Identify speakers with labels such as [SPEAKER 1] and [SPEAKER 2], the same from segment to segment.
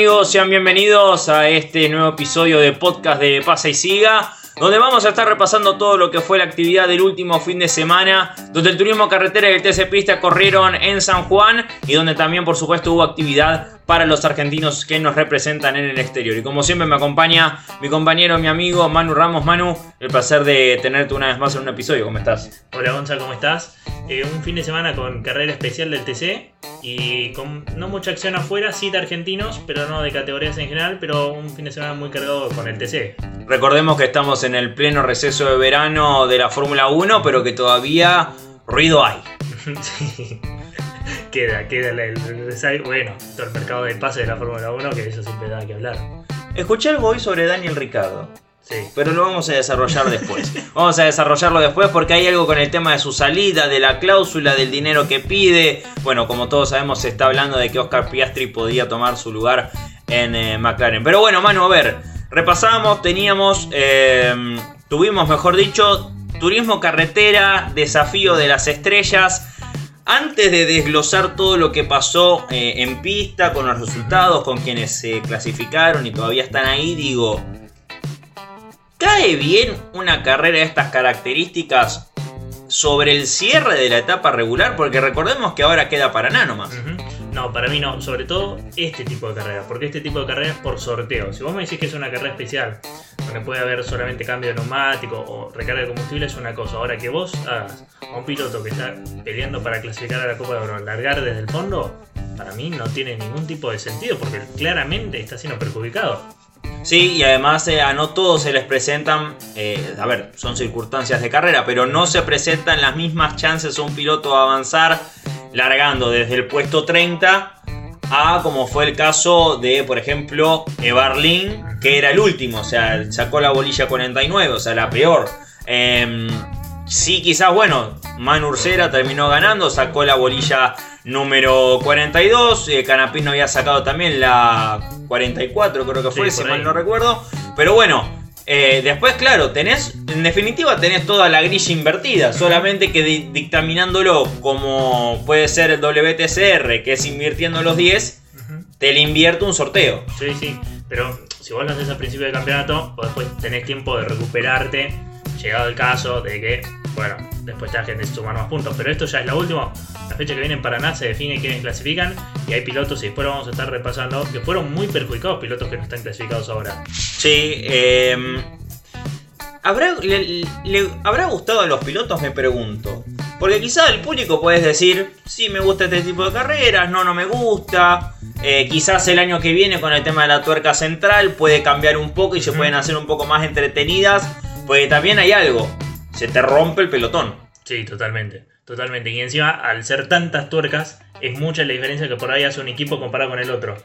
[SPEAKER 1] ¿Qué tal amigos? Sean bienvenidos a este nuevo episodio de podcast de Pasa y Siga, donde vamos a estar repasando todo lo que fue la actividad del último fin de semana, donde el turismo carretera y el TC Pista corrieron en San Juan y donde también por supuesto hubo actividad para los argentinos que nos representan en el exterior. Y como siempre me acompaña mi compañero, mi amigo Manu Ramos. Manu, el placer de tenerte una vez más en un episodio. ¿Cómo estás?
[SPEAKER 2] Hola Gonza, ¿cómo estás? Eh, un fin de semana con carrera especial del TC y con no mucha acción afuera, sí de argentinos, pero no de categorías en general, pero un fin de semana muy cargado con el TC.
[SPEAKER 1] Recordemos que estamos en el pleno receso de verano de la Fórmula 1, pero que todavía ruido hay.
[SPEAKER 2] sí queda, queda el, el, bueno, todo el mercado de pase de la Fórmula 1, que eso siempre da que hablar.
[SPEAKER 1] Escuché algo hoy sobre Daniel Ricardo. Sí. Pero lo vamos a desarrollar después. vamos a desarrollarlo después porque hay algo con el tema de su salida, de la cláusula, del dinero que pide. Bueno, como todos sabemos, se está hablando de que Oscar Piastri podía tomar su lugar en eh, McLaren. Pero bueno, mano, a ver, repasamos, teníamos, eh, tuvimos, mejor dicho, turismo carretera, desafío de las estrellas antes de desglosar todo lo que pasó eh, en pista, con los resultados, con quienes se clasificaron y todavía están ahí, digo, ¿cae bien una carrera de estas características sobre el cierre de la etapa regular? Porque recordemos que ahora queda Paraná nomás.
[SPEAKER 2] No, para mí no, sobre todo este tipo de carrera, porque este tipo de carrera es por sorteo. Si vos me decís que es una carrera especial, donde puede haber solamente cambio de neumático o recarga de combustible, es una cosa. Ahora que vos hagas a un piloto que está peleando para clasificar a la Copa de Oro, largar desde el fondo, para mí no tiene ningún tipo de sentido, porque claramente está siendo perjudicado.
[SPEAKER 1] Sí, y además eh, a no todos se les presentan, eh, a ver, son circunstancias de carrera, pero no se presentan las mismas chances a un piloto a avanzar largando desde el puesto 30 a como fue el caso de, por ejemplo, Evarlin, que era el último, o sea, sacó la bolilla 49, o sea, la peor. Em, sí, quizás, bueno, Man Ursera terminó ganando, sacó la bolilla número 42, eh, Canapino había sacado también la 44, creo que fue, si mal no recuerdo. Pero bueno, eh, después, claro, tenés, en definitiva tenés toda la grilla invertida, solamente que dictaminándolo como puede ser el WTCR, que es invirtiendo los 10, te le invierte un sorteo.
[SPEAKER 2] Sí, sí, pero si vos lo haces al principio del campeonato, vos después tenés tiempo de recuperarte, llegado el caso de que, bueno, después la gente sumar más puntos, pero esto ya es la última. La fecha que viene en Paraná se define quiénes clasifican y hay pilotos, y después lo vamos a estar repasando, que fueron muy perjudicados pilotos que no están clasificados ahora.
[SPEAKER 1] Sí, eh, ¿habrá, le, ¿habrá gustado a los pilotos? Me pregunto. Porque quizá el público puedes decir, sí me gusta este tipo de carreras, no, no me gusta. Eh, quizás el año que viene con el tema de la tuerca central puede cambiar un poco y se pueden hacer un poco más entretenidas. Porque también hay algo, se te rompe el pelotón.
[SPEAKER 2] Sí, totalmente. Totalmente. Y encima, al ser tantas tuercas, es mucha la diferencia que por ahí hace un equipo comparado con el otro.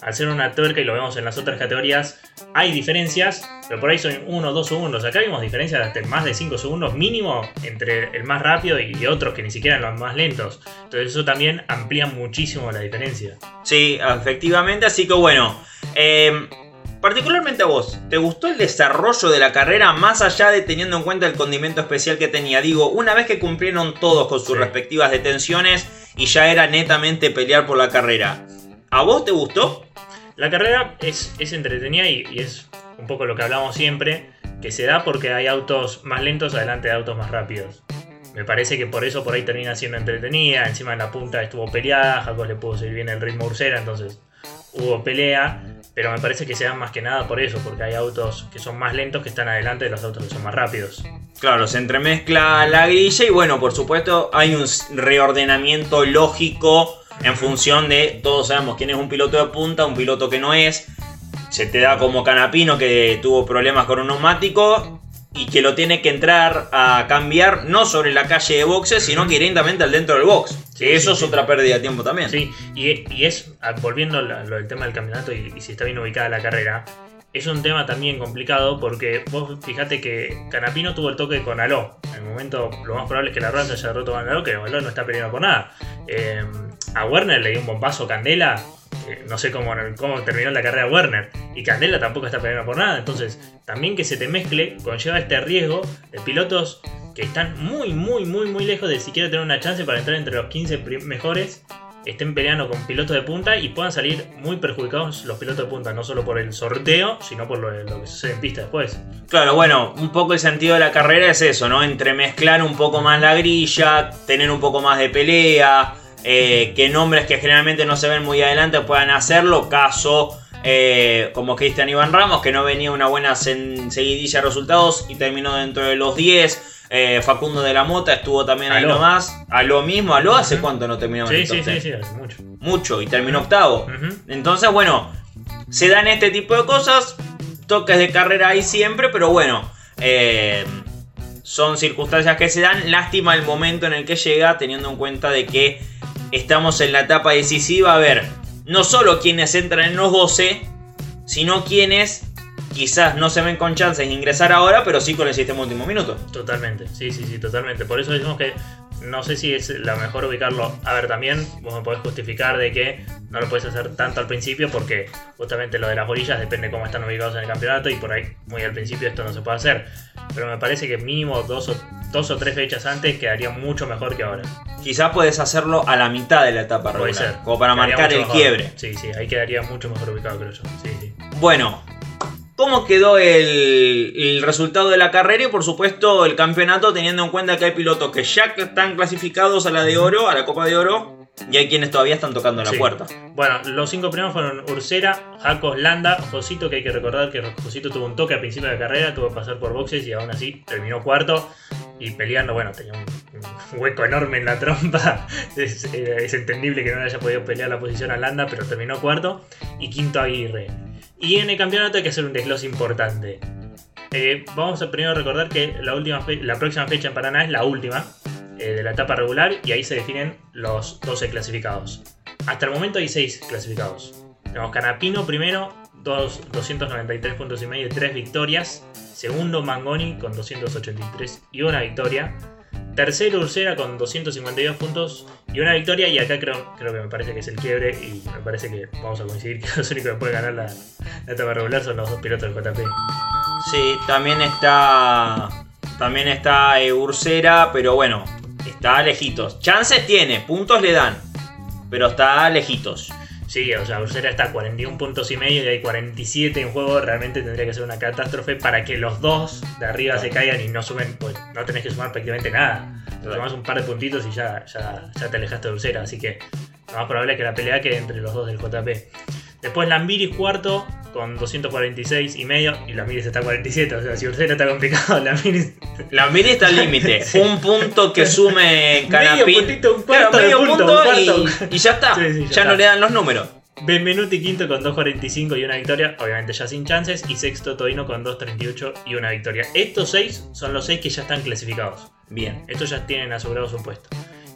[SPEAKER 2] Al ser una tuerca, y lo vemos en las otras categorías, hay diferencias, pero por ahí son 1 o 2 segundos. Acá vimos diferencias de más de 5 segundos mínimo entre el más rápido y otros que ni siquiera los más lentos. Entonces eso también amplía muchísimo la diferencia.
[SPEAKER 1] Sí, efectivamente. Así que bueno, eh, Particularmente a vos, ¿te gustó el desarrollo de la carrera más allá de teniendo en cuenta el condimento especial que tenía? Digo, una vez que cumplieron todos con sus respectivas detenciones y ya era netamente pelear por la carrera, ¿a vos te gustó?
[SPEAKER 2] La carrera es, es entretenida y, es un poco lo que hablamos siempre, que se da porque hay autos más lentos adelante de autos más rápidos. Me parece que por eso por ahí termina siendo entretenida. Encima en la punta estuvo peleada, Jacob le pudo seguir bien el ritmo Ursera, entonces hubo pelea. Pero me parece que se dan más que nada por eso, porque hay autos que son más lentos que están adelante de los autos que son más rápidos.
[SPEAKER 1] Claro, se entremezcla la grilla y bueno, por supuesto hay un reordenamiento lógico en función de, todos sabemos quién es un piloto de punta, un piloto que no es. Se te da como Canapino que tuvo problemas con un neumático y que lo tiene que entrar a cambiar no sobre la calle de boxes, sino que directamente al dentro del box. que eso es otra pérdida de tiempo también.
[SPEAKER 2] Sí, y, es, volviendo a lo del tema del campeonato y, si está bien ubicada la carrera, es un tema también complicado porque vos fijate que Canapino tuvo el toque con Aló. En el momento, lo más probable es que la rueda se haya roto con Aló, que Aló no está peleando por nada. Eh, a Werner le dio un bombazo Candela no sé cómo, cómo terminó la carrera Werner. Y Candela tampoco está peleando por nada. Entonces, también que se te mezcle conlleva este riesgo de pilotos que están muy, muy, muy, muy lejos de siquiera tener una chance para entrar entre los 15 mejores. estén peleando con pilotos de punta y puedan salir muy perjudicados los pilotos de punta, no solo por el sorteo, sino por lo, lo que sucede en pista después.
[SPEAKER 1] Claro, bueno, un poco el sentido de la carrera es eso, ¿no? Entremezclar un poco más la grilla, tener un poco más de pelea, eh, que nombres que generalmente no se ven muy adelante puedan hacerlo, caso eh, como Cristian Iván Ramos, que no venía una buena seguidilla de resultados y terminó dentro de los 10. Eh, Facundo de la Mota estuvo también ahí nomás. A lo mismo, a lo hace cuánto no terminó
[SPEAKER 2] sí, sí, sí, sí, hace mucho.
[SPEAKER 1] Mucho, y terminó octavo. Entonces, bueno, se dan este tipo de cosas. Toques de carrera ahí siempre, pero bueno. Eh, son circunstancias que se dan. Lástima el momento en el que llega, teniendo en cuenta de que estamos en la etapa decisiva. A ver, no solo quienes entran en los 12, sino quienes quizás no se ven con chances de ingresar ahora, pero sí con el sistema último minuto.
[SPEAKER 2] Totalmente, sí, sí, sí, totalmente. Por eso decimos que no sé si es la mejor ubicarlo. A ver, también vos me podés justificar de que no lo puedes hacer tanto al principio porque justamente lo de las bolillas depende cómo están ubicados en el campeonato y por ahí muy al principio esto no se puede hacer. Pero me parece que mínimo dos o, dos o tres fechas antes quedaría mucho mejor que ahora.
[SPEAKER 1] Quizás puedes hacerlo a la mitad de la etapa regular, Puede ser. como para marcar el quiebre.
[SPEAKER 2] Sí, sí, ahí quedaría mucho mejor ubicado, creo yo. Sí, sí.
[SPEAKER 1] Bueno, cómo quedó el, resultado de la carrera y por supuesto el campeonato teniendo en cuenta que hay pilotos que ya están clasificados a la de oro, a la Copa de Oro. Y hay quienes todavía están tocando la puerta.
[SPEAKER 2] Bueno, los cinco primeros fueron Ursera, Jacos, Landa, Josito, que hay que recordar que Josito tuvo un toque al principio de la carrera, tuvo que pasar por boxes y aún así terminó cuarto. Y peleando, bueno, tenía un, hueco enorme en la trompa. Es, es, entendible que no haya podido pelear la posición a Landa, pero terminó cuarto. Y quinto Aguirre. Y en el campeonato hay que hacer un desglose importante. Eh, vamos a primero recordar que la, última la próxima fecha en Paraná es la última eh, de la etapa regular y ahí se definen los 12 clasificados. Hasta el momento hay 6 clasificados. Tenemos Canapino primero, 293 puntos y medio y 3 victorias. Segundo Mangoni con 283 y una victoria. Tercero Ursera con 252 puntos y una victoria. Y acá creo, creo que me parece que es el quiebre. Y me parece que vamos a coincidir que los únicos que pueden ganar la, etapa regular son los dos pilotos del JP.
[SPEAKER 1] Sí, también está. También está eh, Ursera, pero bueno, está lejitos. Chances tiene, puntos le dan. Pero está lejitos.
[SPEAKER 2] Sí, o sea, Ursera está a 41 puntos y medio y hay 47 en juego. Realmente tendría que ser una catástrofe para que los dos de arriba se caigan y no sumen, pues no tenés que sumar prácticamente nada. Tomás un par de puntitos y ya, ya, ya te alejaste de Ursera. Así que lo más probable es que la pelea quede entre los dos del JP. Después Lambiris cuarto con 246 y medio y Lambiris está a 47. O sea, si Ursera está complicado, Lambiris.
[SPEAKER 1] Lambiris está al límite. un punto que sume Canapín.
[SPEAKER 2] Medio puntito, un cuarto, medio punto,
[SPEAKER 1] Y, ya está. ya, no le dan los números.
[SPEAKER 2] Benvenuti quinto con 2.45 y una victoria, obviamente ya sin chances, y sexto Todino con 2.38 y una victoria. Estos seis son los seis que ya están clasificados. Bien, estos ya tienen asegurados un puesto.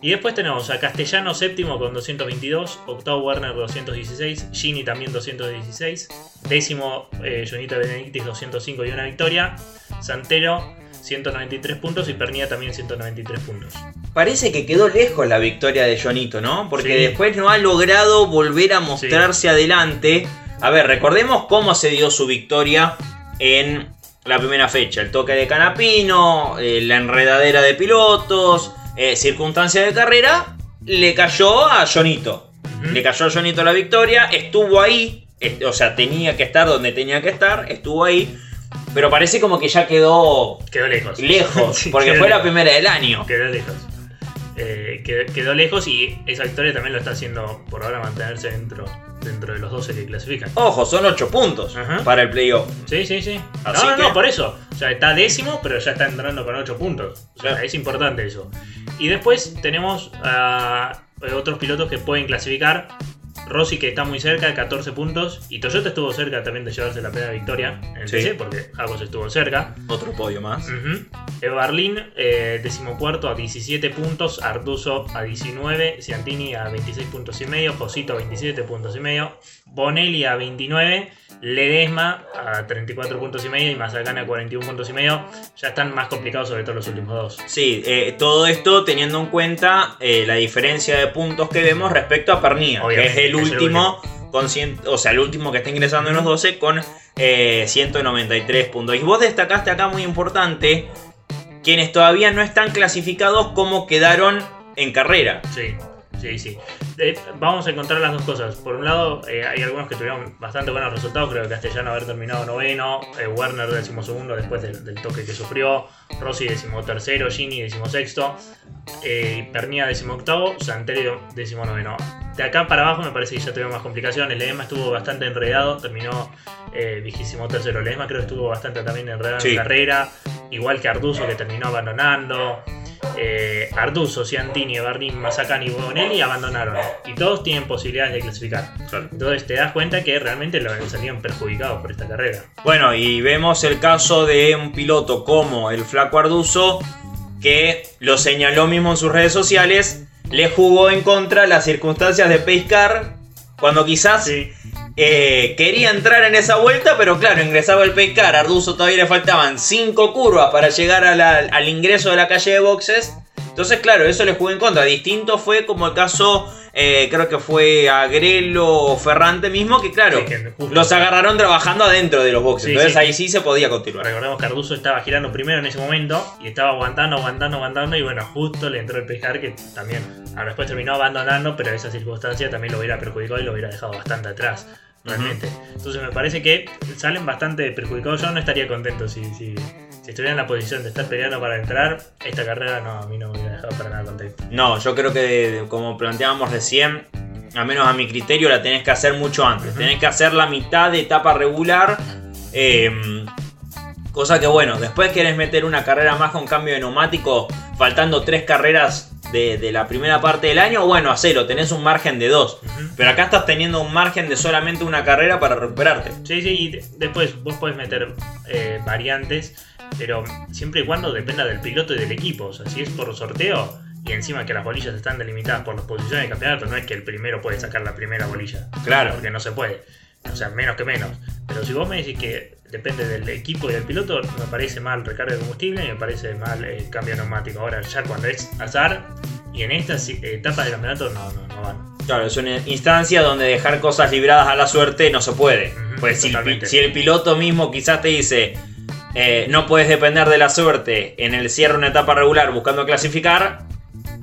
[SPEAKER 2] Y después tenemos a Castellano séptimo con 222, octavo Werner 216, Gini también 216, décimo eh, Jonita Benedictis 205 y una victoria, Santero 193 puntos y Pernilla también 193 puntos.
[SPEAKER 1] Parece que quedó lejos la victoria de Jonito, ¿no? Porque después no ha logrado volver a mostrarse adelante. A ver, recordemos cómo se dio su victoria en la primera fecha. El toque de Canapino, eh, la enredadera de pilotos, eh, circunstancia de carrera, le cayó a Jonito. Le cayó a Jonito la victoria, estuvo ahí, o sea, tenía que estar donde tenía que estar, estuvo ahí. Pero parece como que ya quedó.
[SPEAKER 2] Quedó lejos.
[SPEAKER 1] Lejos, porque fue la primera del año.
[SPEAKER 2] Quedó lejos. Eh, quedó, lejos y esa victoria también lo está haciendo por ahora mantenerse dentro, dentro de los 12 que clasifican.
[SPEAKER 1] Ojo, son 8 puntos para el playoff.
[SPEAKER 2] Sí, sí, sí. no, no, por eso. O sea, está décimo, pero ya está entrando con 8 puntos. O sea, es importante eso. Y después tenemos a otros pilotos que pueden clasificar. Rossi que está muy cerca, 14 puntos. Y Toyota estuvo cerca también de llevarse la primera victoria en el sí. porque Jacos estuvo cerca.
[SPEAKER 1] Otro podio más.
[SPEAKER 2] Evarlin, eh, decimocuarto a 17 puntos. Artuso a 19. Ciantini a 26 puntos y medio. Josito a 27 puntos y medio. Bonelli a 29. Ledesma a 34 puntos y medio y Mazacana a 41 puntos y medio. Ya están más complicados sobre todo los últimos dos.
[SPEAKER 1] Sí, eh, todo esto teniendo en cuenta eh, la diferencia de puntos que vemos respecto a Pernilla, que es el último, con o sea, el último que está ingresando en los 12 con 193 eh, puntos. Y vos destacaste acá muy importante quienes todavía no están clasificados como quedaron en carrera.
[SPEAKER 2] Sí. Sí, sí. Eh, vamos a encontrar las dos cosas. Por un lado, eh, hay algunos que tuvieron bastante buenos resultados. Creo que Castellano haber terminado noveno, eh, Werner decimosegundo después del, del toque que sufrió, Rossi decimotercero, Gini decimosexto, eh, Pernia decimoctavo, Santerio decimonoveno. De acá para abajo me parece que ya tuvieron más complicaciones. Ledesma estuvo bastante enredado, terminó eh, vigésimo tercero. Ledesma creo que estuvo bastante también enredado
[SPEAKER 1] Sí.
[SPEAKER 2] en carrera, igual que Arduzo que terminó abandonando. Eh, Arduzo, Ciantini, Mazacani y Bonelli abandonaron. Y todos tienen posibilidades de clasificar. Entonces te das cuenta que realmente lo salieron perjudicados por esta carrera.
[SPEAKER 1] Bueno, y vemos el caso de un piloto como el Flaco Arduzo, que lo señaló mismo en sus redes sociales, le jugó en contra las circunstancias de Pacecar, cuando quizás
[SPEAKER 2] Sí,
[SPEAKER 1] eh, quería entrar en esa vuelta, pero claro, ingresaba el Pacecar, a Arduzo todavía le faltaban 5 curvas para llegar a la- al ingreso de la calle de boxes. Entonces, claro, eso le jugó en contra. Distinto fue como el caso, eh, creo que fue Agrelo o Ferrante mismo, que claro,
[SPEAKER 2] Sí, que justo-
[SPEAKER 1] los agarraron trabajando adentro de los boxes.
[SPEAKER 2] Sí,
[SPEAKER 1] Entonces
[SPEAKER 2] sí.
[SPEAKER 1] ahí sí se podía continuar.
[SPEAKER 2] recordemos que Arduzo estaba girando primero en ese momento y estaba aguantando, aguantando, aguantando. Y bueno, justo le entró el pescar que también ahora después terminó abandonando, pero esa circunstancia también lo hubiera perjudicado y lo hubiera dejado bastante atrás. Realmente. Entonces me parece que salen bastante perjudicados. Yo no estaría contento si, si, si estuviera en la posición de estar peleando para entrar. Esta carrera no, a mí no me hubiera dejado para nada contento.
[SPEAKER 1] No, yo creo que como planteábamos recién, al menos a mi criterio, la tenés que hacer mucho antes.
[SPEAKER 2] Ujú.
[SPEAKER 1] Tenés que hacer la mitad de etapa regular. eh, cosa que bueno, después querés meter una carrera más con cambio de neumático, faltando tres carreras de, de la primera parte del año, bueno, hacelo, tenés un margen de dos. Pero acá estás teniendo un margen de solamente una carrera para recuperarte.
[SPEAKER 2] Sí, sí, y de- después vos podés meter eh, variantes, pero siempre y cuando dependa del piloto y del equipo. O sea, si es por sorteo y encima que las bolillas están delimitadas por las posiciones de campeonato, no es que el primero puede sacar la primera bolilla.
[SPEAKER 1] Claro.
[SPEAKER 2] Porque no se puede. O sea, menos que menos. Pero si vos me decís que depende del equipo y del piloto, me parece mal recarga de combustible y me parece mal eh, cambio neumático. Ahora, ya cuando es azar y en estas eh, etapas de campeonato, no, no, no van.
[SPEAKER 1] Claro, es una instancia donde dejar cosas libradas a la suerte no se puede. Pues si, el si el piloto mismo quizás te dice, eh, no puedes depender de la suerte en el cierre de una etapa regular buscando clasificar,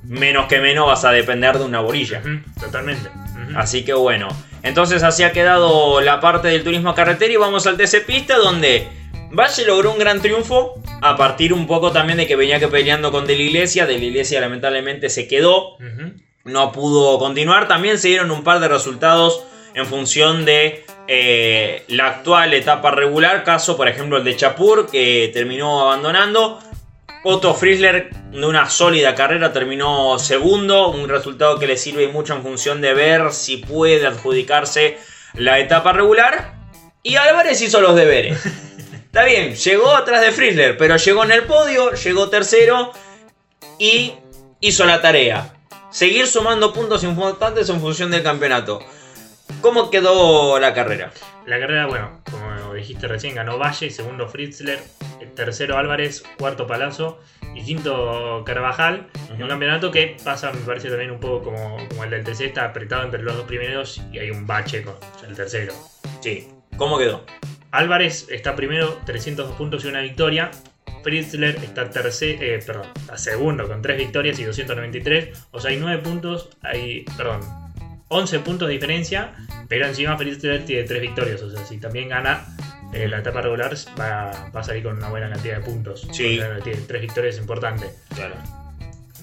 [SPEAKER 1] menos que menos vas a depender de una bolilla.
[SPEAKER 2] Ujú, totalmente.
[SPEAKER 1] Así que bueno, entonces así ha quedado la parte del turismo carretera y vamos al TC Pista donde Valle logró un gran triunfo a partir un poco también de que venía que peleando con De la Iglesia, De la Iglesia lamentablemente se quedó, no pudo continuar. También se dieron un par de resultados en función de eh, la actual etapa regular. Caso, por ejemplo, el de Chapur, que terminó abandonando. Otto Friesler, de una sólida carrera, terminó segundo. Un resultado que le sirve mucho en función de ver si puede adjudicarse la etapa regular. Y Álvarez hizo los deberes. Está bien, llegó atrás de Friesler, pero llegó en el podio, llegó tercero y hizo la tarea. Seguir sumando puntos importantes en función del campeonato. ¿Cómo quedó la carrera?
[SPEAKER 2] La carrera, bueno, como dijiste recién, ganó Valle, segundo Fritzler, tercero Álvarez, cuarto Palazzo y quinto Carvajal. En un campeonato que pasa, me parece también un poco como, como el del TC, está apretado entre los dos primeros y hay un bache con el tercero.
[SPEAKER 1] Sí. ¿Cómo quedó?
[SPEAKER 2] Álvarez está primero, 302 puntos y una victoria. Fritzler está tercero, perdón, está segundo con 3 victorias y 293. O sea, hay 9 puntos, hay, perdón, 11 puntos de diferencia, pero encima Fritzler tiene 3 victorias. O sea, si también gana eh, la etapa regular, va, va a salir con una buena cantidad de puntos.
[SPEAKER 1] Sí.
[SPEAKER 2] Tiene 3 victorias importantes.
[SPEAKER 1] Claro.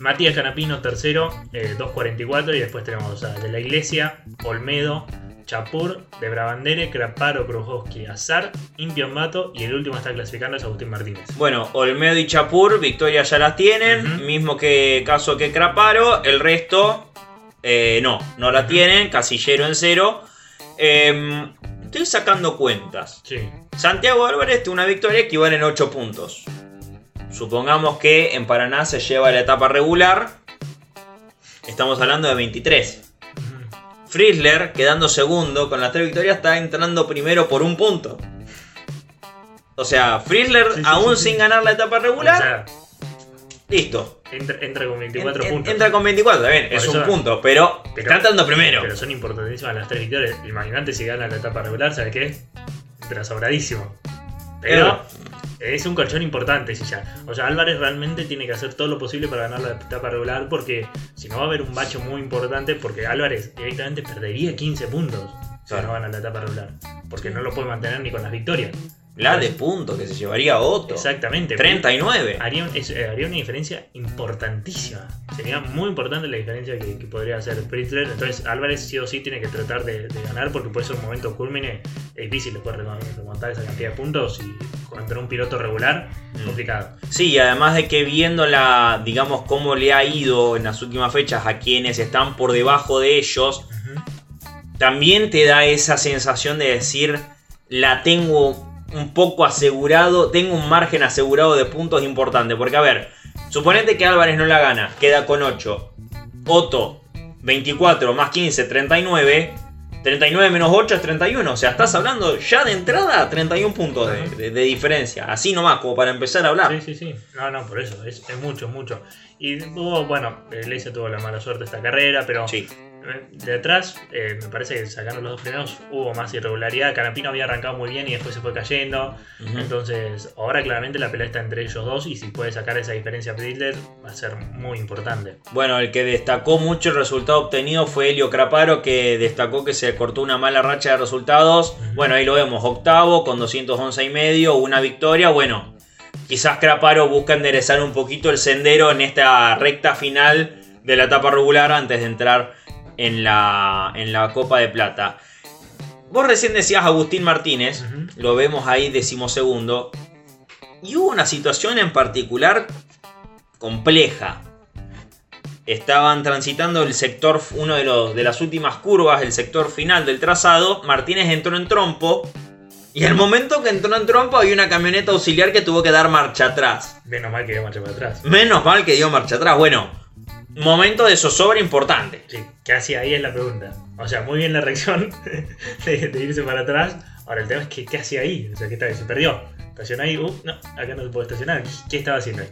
[SPEAKER 2] Matías Canapino, tercero, eh, 2.44. Y después tenemos a De la Iglesia, Olmedo, Chapur, De Brabandere, Craparo, Krujowski, Azar, Impiambato. Y el último está clasificando es Agustín Martínez.
[SPEAKER 1] Bueno, Olmedo y Chapur, victoria ya las tienen. Mismo que caso que Craparo. El resto, eh, no, no la tienen. Casillero en cero. Em, estoy sacando cuentas.
[SPEAKER 2] Sí.
[SPEAKER 1] Santiago Álvarez tiene una victoria equivale en 8 puntos. Supongamos que en Paraná se lleva la etapa regular. Estamos hablando de 23.
[SPEAKER 2] Ujú.
[SPEAKER 1] Friesler, quedando segundo con las tres victorias, está entrando primero por un punto. O sea,
[SPEAKER 2] Sí, sí,
[SPEAKER 1] aún
[SPEAKER 2] sí,
[SPEAKER 1] sin ganar la etapa regular, listo.
[SPEAKER 2] entra, entra con 24
[SPEAKER 1] En- en-
[SPEAKER 2] puntos.
[SPEAKER 1] Entra con 24, está bien,
[SPEAKER 2] Por
[SPEAKER 1] es
[SPEAKER 2] eso-
[SPEAKER 1] un punto, pero,
[SPEAKER 2] pero-
[SPEAKER 1] está entrando primero.
[SPEAKER 2] Pero son importantísimas las tres victorias. Imagínate si gana la etapa regular, ¿sabes qué? Entra sobradísimo. Pero Es un colchón importante, si ya. O sea, Álvarez realmente tiene que hacer todo lo posible para ganar la etapa regular porque si no va a haber un bacho muy importante porque Álvarez directamente perdería 15 puntos si
[SPEAKER 1] Claro.
[SPEAKER 2] no gana la etapa regular. Porque no lo puede mantener ni con las victorias.
[SPEAKER 1] La de punto que se llevaría Otto.
[SPEAKER 2] Exactamente.
[SPEAKER 1] 39.
[SPEAKER 2] Haría, un- es- eh, haría una diferencia importantísima. Sería muy importante la diferencia que, que podría hacer Pritzler. Entonces Álvarez sí o sí tiene que tratar de, de ganar porque puede ser un momento culmine. Es difícil después remon- remontar esa cantidad de puntos y contra un piloto regular,
[SPEAKER 1] Mm.
[SPEAKER 2] complicado.
[SPEAKER 1] Sí, y además de que viendo la, digamos, cómo le ha ido en las últimas fechas a quienes están por debajo de ellos, también te da esa sensación de decir, la tengo un poco asegurado, tengo un margen asegurado de puntos importante. Porque, a ver, suponete que Álvarez no la gana, queda con 8. Otto, 24 más 15, 39. 39 menos 8 es 31. O sea, estás hablando ya de entrada 31 puntos de, de- de diferencia. Así nomás, como para empezar a hablar.
[SPEAKER 2] Sí, sí, sí. No, no, por eso. Es, es mucho, mucho. Y hubo, bueno, eh, Leise tuvo la mala suerte esta carrera, pero
[SPEAKER 1] Sí.
[SPEAKER 2] De atrás, eh, me parece que sacando los dos primeros hubo más irregularidad. Canapino había arrancado muy bien y después se fue cayendo. Entonces, ahora claramente la pelea está entre ellos dos y si puede sacar esa diferencia Bridler va a ser muy importante.
[SPEAKER 1] Bueno, el que destacó mucho el resultado obtenido fue Helio Craparo, que destacó que se cortó una mala racha de resultados. Bueno, ahí lo vemos, octavo con 211 y medio, una victoria. Bueno, quizás Craparo busca enderezar un poquito el sendero en esta recta final de la etapa regular antes de entrar en la, en la Copa de Plata. Vos recién decías Agustín Martínez, lo vemos ahí decimosegundo. Y hubo una situación en particular compleja. Estaban transitando el sector, uno de, los, de las últimas curvas, el sector final del trazado. Martínez entró en trompo. Y al momento que entró en trompo había una camioneta auxiliar que tuvo que dar marcha atrás.
[SPEAKER 2] Menos mal que dio marcha para atrás.
[SPEAKER 1] Menos mal que dio marcha atrás. Bueno, momento de zozobra importante.
[SPEAKER 2] Sí, ¿qué hacía ahí es la pregunta? O sea, muy bien la reacción de, de irse para atrás. Ahora el tema es que ¿qué hacía ahí? O sea, ¿qué tal? Se perdió. Estacionó ahí, uh, no, acá no se puede estacionar. ¿Qué estaba haciendo ahí?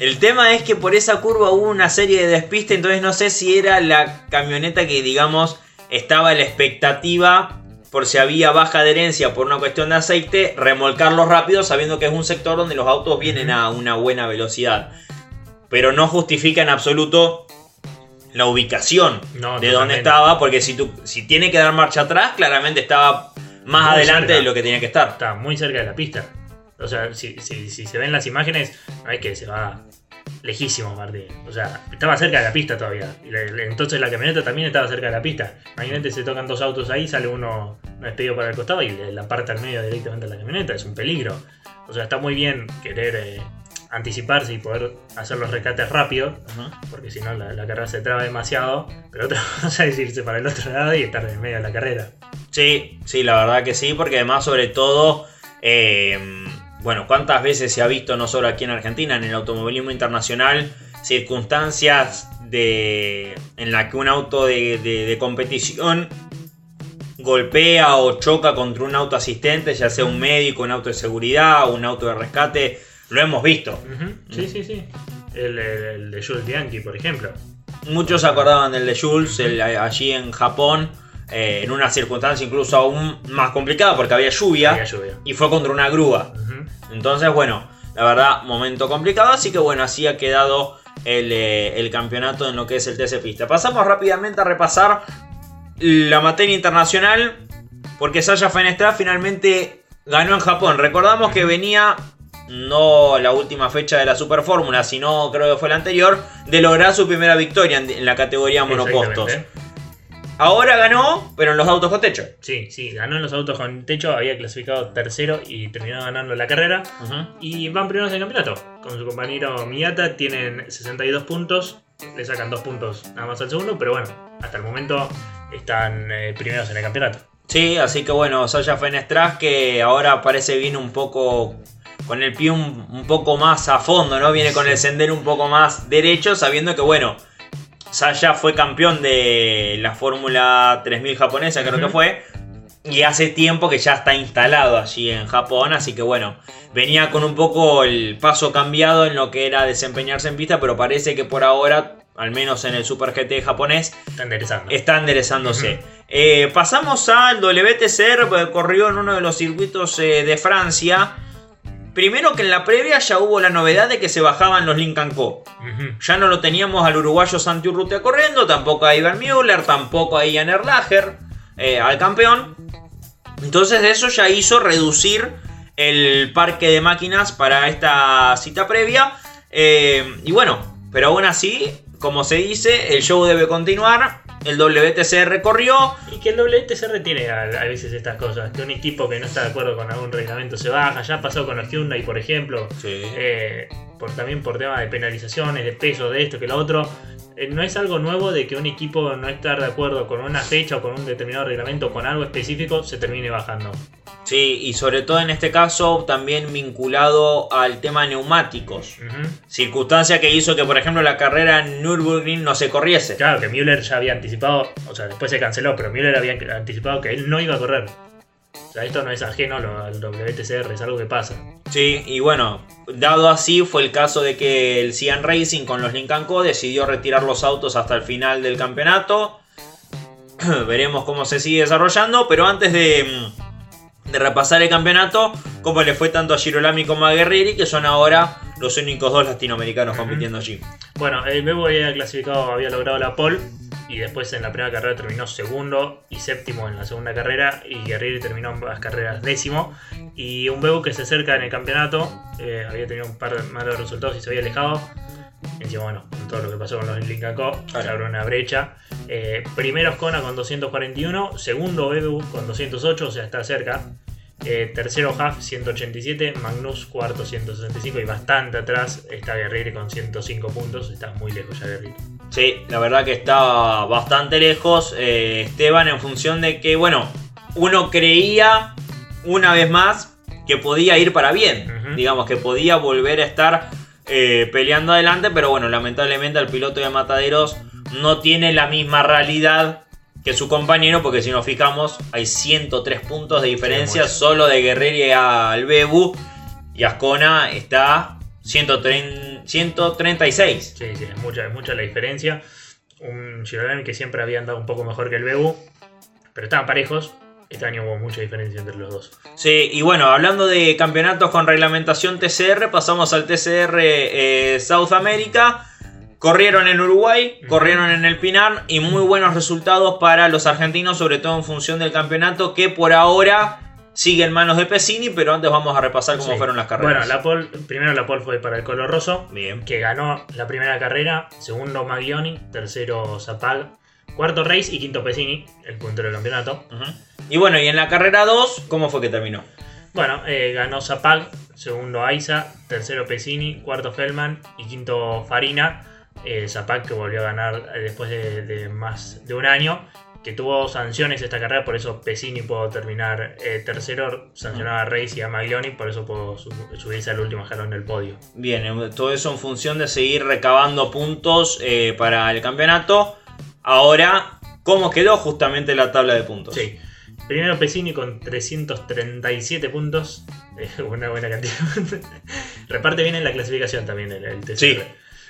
[SPEAKER 1] El tema es que por esa curva hubo una serie de despistes, entonces no sé si era la camioneta que, digamos, estaba en la expectativa por si había baja adherencia por una cuestión de aceite, remolcarlo rápido sabiendo que es un sector donde los autos vienen a una buena velocidad. Pero no justifica en absoluto la ubicación
[SPEAKER 2] No,
[SPEAKER 1] de dónde estaba, porque si, tú, si tiene que dar marcha atrás, claramente estaba más
[SPEAKER 2] Muy
[SPEAKER 1] adelante
[SPEAKER 2] cerca.
[SPEAKER 1] de lo que tenía que estar.
[SPEAKER 2] Está muy cerca de la pista. O sea, si, si, si se ven las imágenes, no es que se va lejísimo Martín. O sea, estaba cerca de la pista todavía. Entonces la camioneta también estaba cerca de la pista. Imagínate, se tocan dos autos ahí, sale uno despedido para el costado y le- la parte al medio directamente a la camioneta. Es un peligro. O sea, está muy bien querer eh, anticiparse y poder hacer los rescates rápido. Porque si no, la, la carrera se traba demasiado. Pero otra cosa es irse para el otro lado y estar en medio de la carrera.
[SPEAKER 1] Sí, sí, la verdad que sí, porque además sobre todo, eh, bueno, cuántas veces se ha visto, no solo aquí en Argentina, en el automovilismo internacional, circunstancias de, en la que un auto de, de- de competición golpea o choca contra un auto asistente, ya sea un médico, un auto de seguridad, un auto de rescate, lo hemos visto.
[SPEAKER 2] Ujú, Sí, sí, sí. El, el- el de Jules Bianchi, por ejemplo.
[SPEAKER 1] Muchos acordaban del de Jules el- allí en Japón, eh, en una circunstancia incluso aún más complicada porque había lluvia.
[SPEAKER 2] Había lluvia.
[SPEAKER 1] y fue contra una grúa. Entonces, bueno, la verdad, momento complicado. Así que bueno, así ha quedado el, eh, el campeonato en lo que es el TC Pista. Pasamos rápidamente a repasar la materia internacional. Porque Sasha Fenestra finalmente ganó en Japón. Recordamos que venía, no la última fecha de la Super Fórmula, sino creo que fue la anterior, de lograr su primera victoria en, en la categoría monopostos. Ahora ganó, pero en los autos con techo.
[SPEAKER 2] Sí, sí, ganó en los autos con techo, había clasificado tercero y terminó ganando la carrera. Y van primeros del campeonato. Con su compañero Miyata tienen 62 puntos. Le sacan dos puntos nada más al segundo, pero bueno, hasta el momento están eh, primeros en el campeonato.
[SPEAKER 1] Sí, así que bueno, Sasha Fenestras que ahora parece viene un poco con el pie un, un poco más a fondo, ¿no? Viene con el sendero un poco más derecho, sabiendo que bueno, Sasha fue campeón de la Fórmula 3000 japonesa, creo que fue. Y hace tiempo que ya está instalado allí en Japón, así que bueno, venía con un poco el paso cambiado en lo que era desempeñarse en pista, pero parece que por ahora, al menos en el Super GT japonés,
[SPEAKER 2] Está enderezando.
[SPEAKER 1] está enderezándose. Eh, pasamos al WTCR, porque corrió en uno de los circuitos eh, de Francia. Primero que en la previa ya hubo la novedad de que se bajaban los Lincoln Co. Ya no lo teníamos al uruguayo Santi Urrutia corriendo, tampoco a Ivan Müller, tampoco a Ian Erlacher, eh, al campeón. Entonces eso ya hizo reducir el parque de máquinas para esta cita previa. Eh, y bueno, pero aún así, como se dice, el show debe continuar. El WTCR corrió.
[SPEAKER 2] Y que el WTCR tiene a, veces estas cosas. Que un equipo que no está de acuerdo con algún reglamento se baja. Ya pasó con los Hyundai, por ejemplo. Eh, por, también por tema de penalizaciones, de peso, de esto, que lo otro. Eh, no es algo nuevo de que un equipo no estar de acuerdo con una fecha o con un determinado reglamento, con algo específico, se termine bajando.
[SPEAKER 1] Sí, y sobre todo en este caso también vinculado al tema neumáticos. Circunstancia que hizo que, por ejemplo, la carrera en Nürburgring no se corriese.
[SPEAKER 2] Claro, que Müller ya había anticipado, o sea, después se canceló, pero Müller había anticipado que él no iba a correr. Sea, esto no es ajeno al WTCR, es algo que pasa.
[SPEAKER 1] Sí, y bueno, dado así fue el caso de que el Cian Racing con los Lincoln Co decidió retirar los autos hasta el final del campeonato. Veremos cómo se sigue desarrollando, pero antes de, de repasar el campeonato, cómo le fue tanto a Girolami como a Guerrieri, que son ahora los únicos dos latinoamericanos compitiendo allí.
[SPEAKER 2] Bueno, el Bebo había clasificado, había logrado la pole y después en la primera carrera terminó segundo y séptimo en la segunda carrera y Guerrieri terminó en las carreras décimo. Y un Bebo que se acerca en el campeonato eh, había tenido un par de malos resultados y se había alejado. Encima bueno con todo lo que pasó con los Lincoln Co se abrió una brecha eh, primero Oscona con 241 segundo Bebu con 208 o sea está cerca. Eh, tercero Huff 187, Magnus cuarto 165 y bastante atrás está Guerrero con 105 puntos, está muy lejos ya Guerrero.
[SPEAKER 1] Sí, la verdad que está bastante lejos eh, Esteban en función de que, bueno, uno creía una vez más que podía ir para bien, digamos que podía volver a estar eh, peleando adelante, pero bueno, lamentablemente el piloto de Mataderos no tiene la misma realidad que su compañero, porque si nos fijamos, hay 103 puntos de diferencia solo de Guerrero al Bebu. Y Ascona está 136.
[SPEAKER 2] Sí, sí, es mucha, es mucha la diferencia. Un Girolami que siempre había andado un poco mejor que el Bebu, pero estaban parejos. Este año hubo mucha diferencia entre los dos.
[SPEAKER 1] Sí, y bueno, hablando de campeonatos con reglamentación TCR, pasamos al TCR eh, South America. Corrieron en Uruguay, corrieron en el Pinar y muy buenos resultados para los argentinos, sobre todo en función del campeonato que por ahora sigue en manos de Pesini, pero antes vamos a repasar cómo fueron las carreras.
[SPEAKER 2] Bueno, la pole, primero la pole fue para el Color Rosso, Bien. que ganó la primera carrera, segundo Maglioni, tercero Zapag, cuarto Reis y quinto Pesini, el puntero del campeonato.
[SPEAKER 1] Y bueno, y en la carrera 2, ¿cómo fue que terminó?
[SPEAKER 2] Bueno, eh, ganó Zapag, segundo Aiza, tercero Pesini, cuarto Feldman y quinto Farina eh, Zapac que volvió a ganar eh, después de, más de un año, que tuvo sanciones esta carrera, por eso Pesini pudo terminar eh, tercero, sancionaba a Reis y a Maglioni, por eso pudo subirse al último jalón del podio.
[SPEAKER 1] Bien, eh, todo eso en función de seguir recabando puntos para el campeonato. Ahora, ¿cómo quedó justamente la tabla de puntos?
[SPEAKER 2] Sí. Primero Pesini con 337 puntos. una buena cantidad. Reparte bien en la clasificación también el, el
[SPEAKER 1] Sí.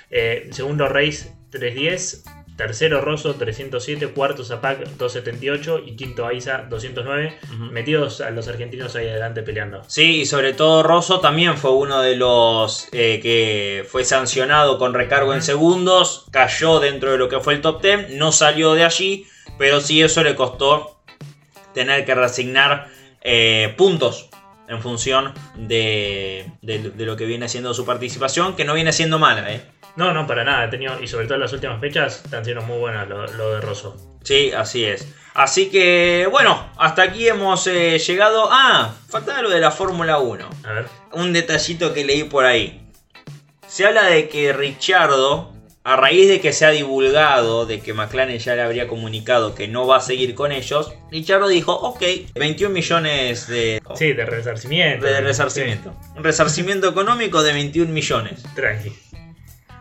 [SPEAKER 2] Eh, segundo Reis 310. Tercero Rosso 307. Cuarto Zapac 278. Y quinto Aiza 209. Metidos a los argentinos ahí adelante peleando.
[SPEAKER 1] Sí, y sobre todo Rosso también fue uno de los eh, que fue sancionado con recargo en segundos. Cayó dentro de lo que fue el top 10. No salió de allí. Pero sí eso le costó tener que resignar eh, puntos en función de, de, lo que viene siendo su participación, que no viene siendo mala, ¿eh?
[SPEAKER 2] No, no, para nada. tenido, y sobre todo en las últimas fechas están siendo muy buenas lo, de Rosso.
[SPEAKER 1] Sí, así es. Así que, bueno, hasta aquí hemos eh, llegado. Ah, faltaba lo de la Fórmula 1.
[SPEAKER 2] A ver.
[SPEAKER 1] Un detallito que leí por ahí. Se habla de que Richardo, a raíz de que se ha divulgado, de que McLaren ya le habría comunicado que no va a seguir con ellos, Richardo dijo, ok, 21 millones de...
[SPEAKER 2] Sí, de resarcimiento.
[SPEAKER 1] De resarcimiento. Un resarcimiento económico de 21 millones.
[SPEAKER 2] Tranqui.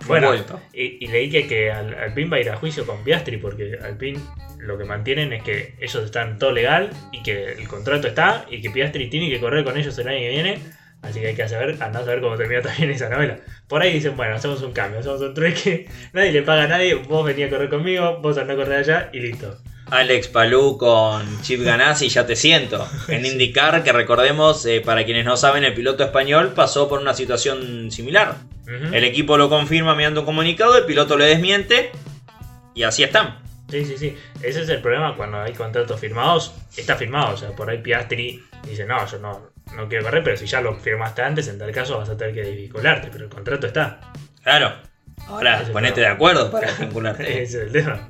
[SPEAKER 2] Bueno, y, leí que, que Alpine va a ir a juicio con Piastri porque Alpine lo que mantienen es que ellos están todo legal y que el contrato está y que Piastri tiene que correr con ellos el año que viene. Así que hay que saber, andar a saber cómo termina también esa novela. Por ahí dicen, bueno, hacemos un cambio, hacemos un trueque, nadie le paga a nadie, vos venís a correr conmigo, vos andás a correr allá y listo.
[SPEAKER 1] Alex Palou con Chip Ganassi, ya te siento. En IndyCar, que recordemos, eh, para quienes no saben, el piloto español pasó por una situación similar. El equipo lo confirma mediante un comunicado, el piloto le desmiente y así están.
[SPEAKER 2] Sí, sí, sí. Ese es el problema cuando hay contratos firmados. Está firmado, o sea, por ahí Piastri dice, no, yo no, no quiero correr, pero si ya lo firmaste antes, en tal caso vas a tener que vincularte, pero el contrato está.
[SPEAKER 1] Claro. Ahora,
[SPEAKER 2] Ese
[SPEAKER 1] ponete de acuerdo para vincularte.
[SPEAKER 2] Ese es el tema.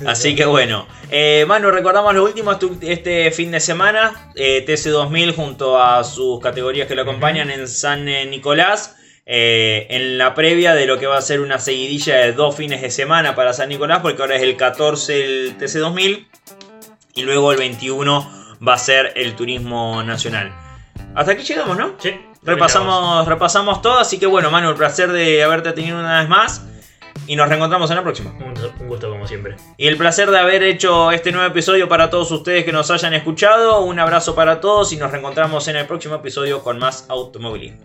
[SPEAKER 1] Así que bueno, eh, Manu, recordamos lo último este- fin de semana, eh, TC2000 junto a sus categorías que lo acompañan en San eh, Nicolás, eh, en la previa de lo que va a ser una seguidilla de dos fines de semana para San Nicolás, porque ahora es el 14 el TC2000 y luego el 21 va a ser el Turismo Nacional. Hasta aquí llegamos, ¿no?
[SPEAKER 2] Sí,
[SPEAKER 1] Repasamos, repasamos todo, así que bueno, Manu, el placer de haberte tenido una vez más y nos reencontramos en la próxima.
[SPEAKER 2] Un, un gusto como siempre.
[SPEAKER 1] Y el placer de haber hecho este nuevo episodio para todos ustedes que nos hayan escuchado. Un abrazo para todos y nos reencontramos en el próximo episodio con más automovilismo.